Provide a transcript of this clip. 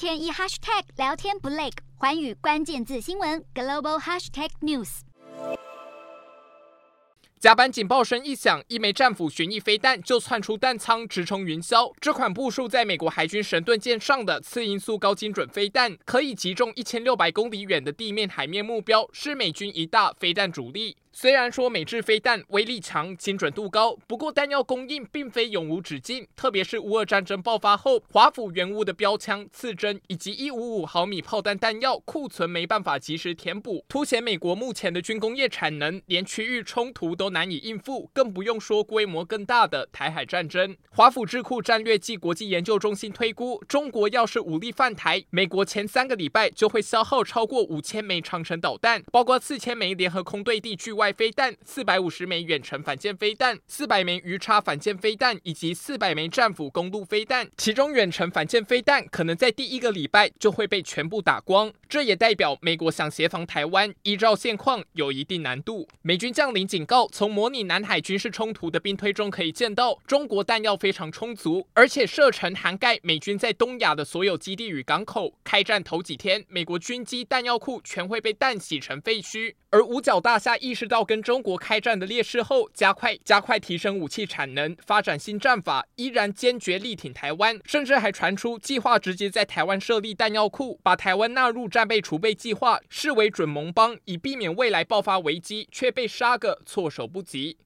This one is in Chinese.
天一 hashtag 聊天不累，寰宇关键字新闻 global hashtag news。甲板警报声一响，一枚战斧旋翼飞弹就窜出弹仓，直冲云霄。这款部署在美国海军神盾舰上的次音速高精准飞弹，可以击中一千六百公里远的地面、海面目标，是美军一大飞弹主力。虽然说美制飞弹威力强、精准度高，不过弹药供应并非永无止境。特别是乌俄战争爆发后，华府援乌的标枪、刺针以及一五五毫米炮弹弹药库存没办法及时填补，凸显美国目前的军工业产能连区域冲突都难以应付，更不用说规模更大的台海战争。华府智库战略暨国际研究中心推估，中国要是武力犯台，美国前三个礼拜就会消耗超过五千枚长城导弹，包括四千枚联合空对地距外飞弹、四百五十枚远程反舰飞弹、四百枚鱼叉反舰飞弹以及四百枚战斧公路飞弹，其中远程反舰飞弹可能在第一个礼拜就会被全部打光。这也代表美国想协防台湾，依照现况有一定难度。美军将领警告，从模拟南海军事冲突的兵推中可以见到，中国弹药非常充足，而且射程涵盖美军在东亚的所有基地与港口。开战头几天，美国军机弹药库全会被弹洗成废墟。而五角大厦意识到跟中国开战的劣势后，加快加快提升武器产能，发展新战法，依然坚决力挺台湾，甚至还传出计划直接在台湾设立弹药库，把台湾纳入战备储备计划，视为准盟邦，以避免未来爆发危机却被杀个措手不及。